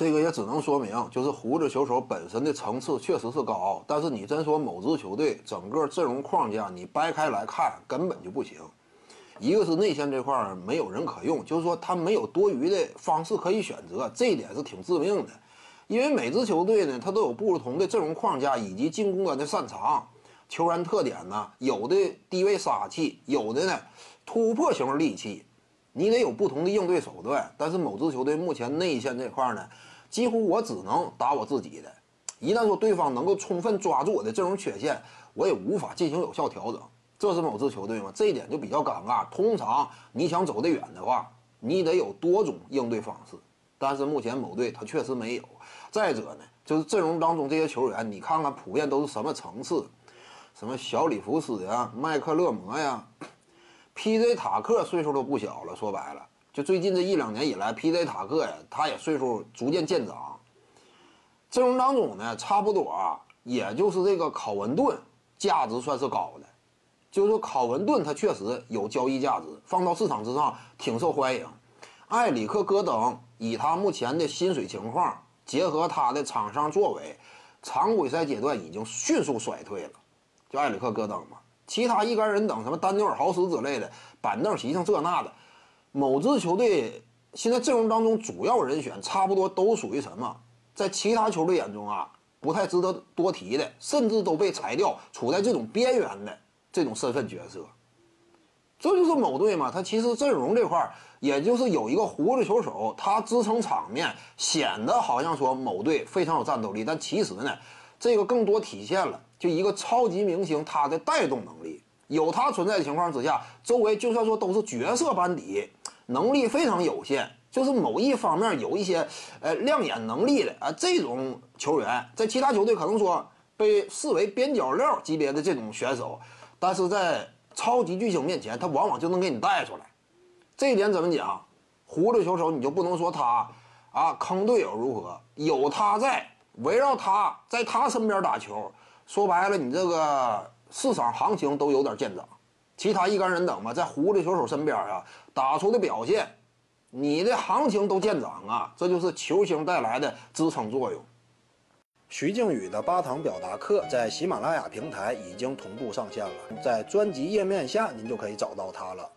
这个也只能说明，就是胡子球手本身的层次确实是高，但是你真说某支球队整个阵容框架，你掰开来看根本就不行。一个是内线这块没有人可用，就是说他没有多余的方式可以选择，这一点是挺致命的。因为每支球队呢，它都有不同的阵容框架以及进攻端的擅长、球员特点呢，有的低位杀气，有的呢突破型利器，你得有不同的应对手段。但是某支球队目前内线这块呢，几乎我只能打我自己的。一旦说对方能够充分抓住我的阵容缺陷，我也无法进行有效调整。这是某支球队吗？这一点就比较尴尬。通常你想走得远的话，你得有多种应对方式。但是目前某队他确实没有。再者呢，就是阵容当中这些球员，你看看普遍都是什么层次？什么小里弗斯呀、麦克勒摩呀、P.J. 塔克岁数都不小了。说白了，就最近这一两年以来，P.J. 塔克呀，他也岁数逐渐渐长。阵容当中呢，差不多啊，也就是这个考文顿价值算是高的，就是考文顿他确实有交易价值，放到市场之上挺受欢迎。埃里克戈登以他目前的薪水情况。结合他的场上作为，常规赛阶段已经迅速衰退了，就埃里克戈登嘛，其他一干人等什么丹尼尔豪斯之类的板凳席上这那的，某支球队现在阵容当中主要人选差不多都属于什么，在其他球队眼中啊不太值得多提的，甚至都被裁掉，处在这种边缘的这种身份角色。这就是某队嘛，他其实阵容这块儿，也就是有一个胡子球手，他支撑场面，显得好像说某队非常有战斗力，但其实呢，这个更多体现了就一个超级明星他的带动能力。有他存在的情况之下，周围就算说都是角色班底，能力非常有限，就是某一方面有一些呃亮眼能力的啊这种球员，在其他球队可能说被视为边角料级别的这种选手，但是在超级巨星面前，他往往就能给你带出来。这一点怎么讲？胡子球手你就不能说他啊坑队友如何？有他在，围绕他在他身边打球，说白了，你这个市场行情都有点见涨。其他一干人等吧，在狐狸球手身边啊打出的表现，你的行情都见涨啊！这就是球星带来的支撑作用。徐静宇的八堂表达课在喜马拉雅平台已经同步上线了，在专辑页面下您就可以找到它了。